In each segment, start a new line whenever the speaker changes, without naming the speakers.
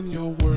I'm
your
world.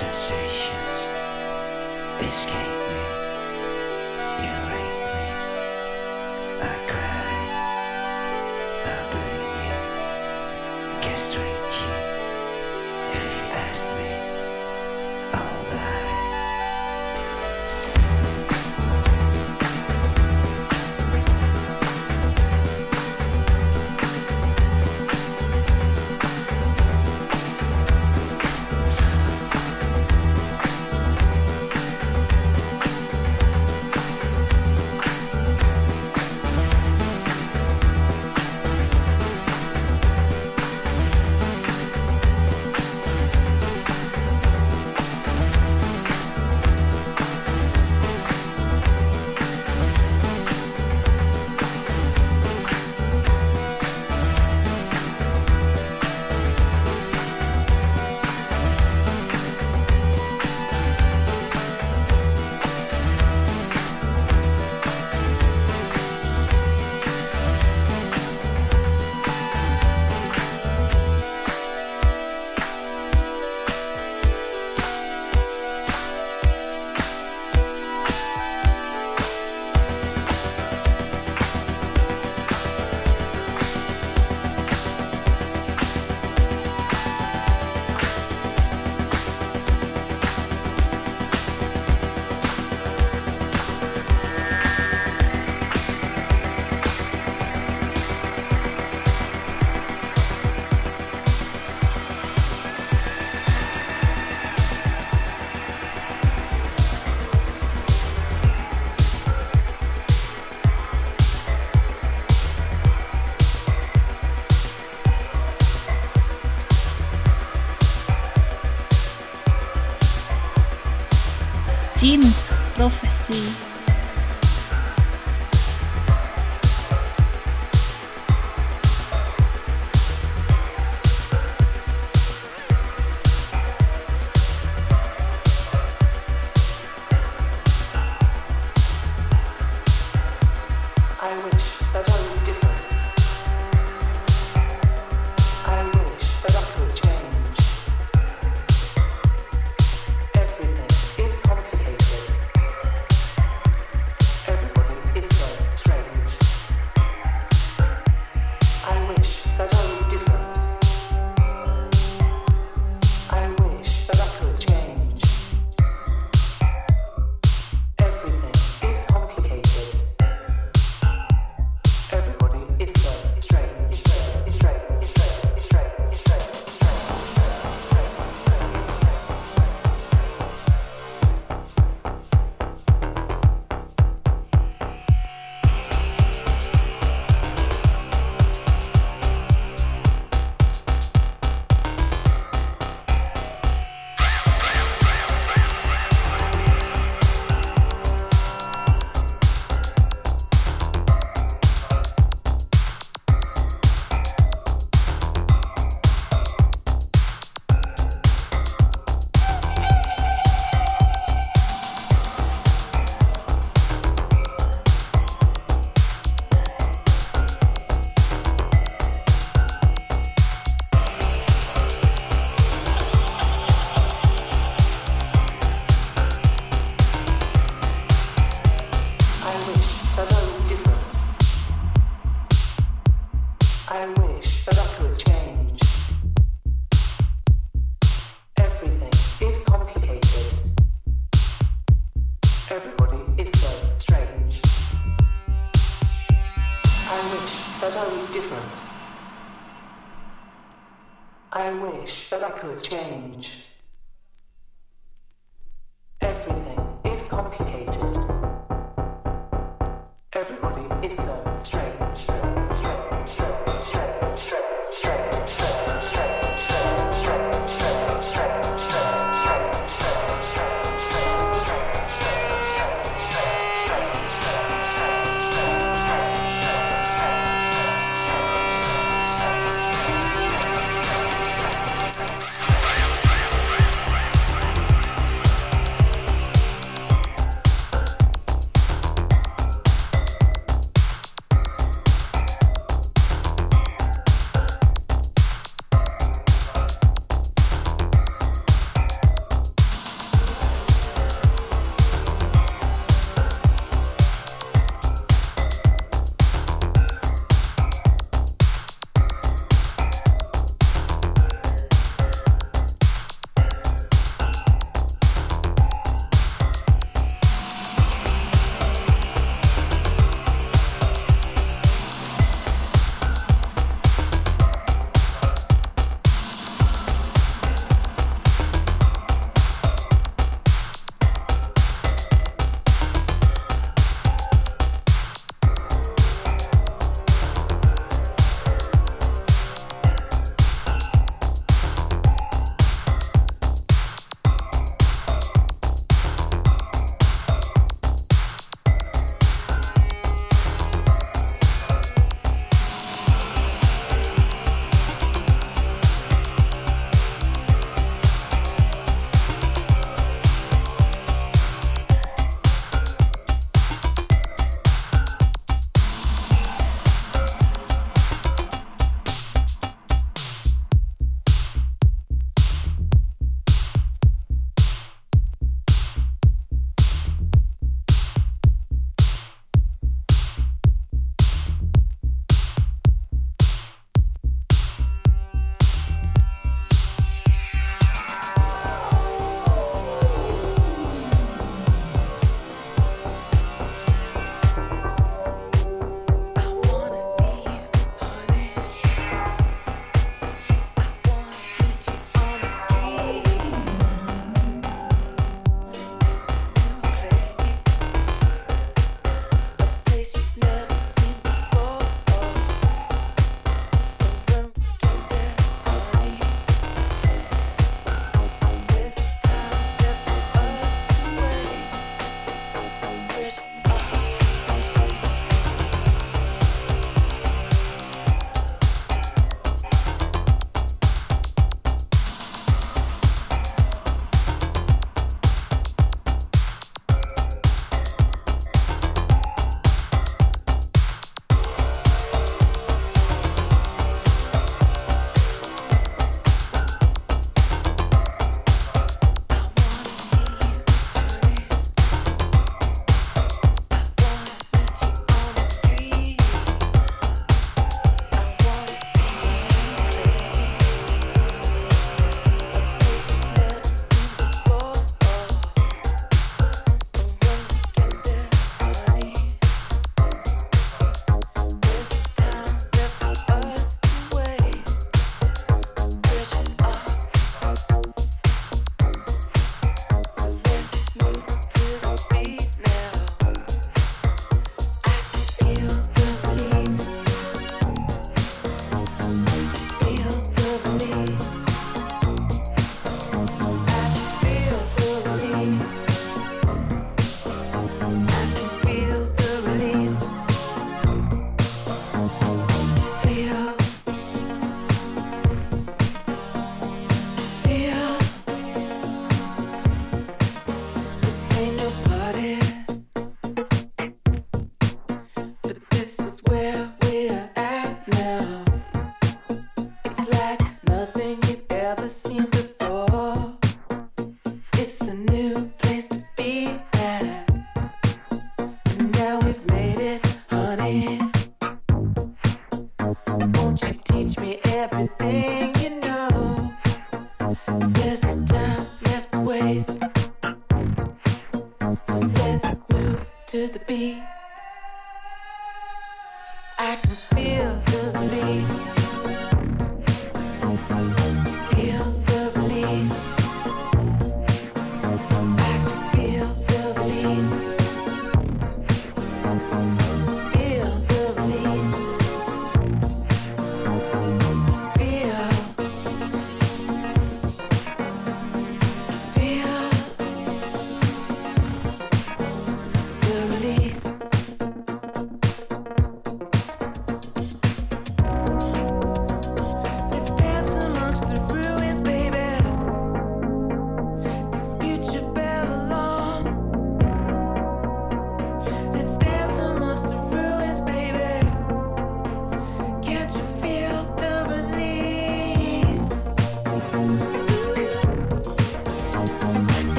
sensations escape. Prophecy.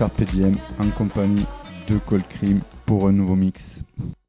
Carpe Diem en compagnie de Cold Cream pour un nouveau mix.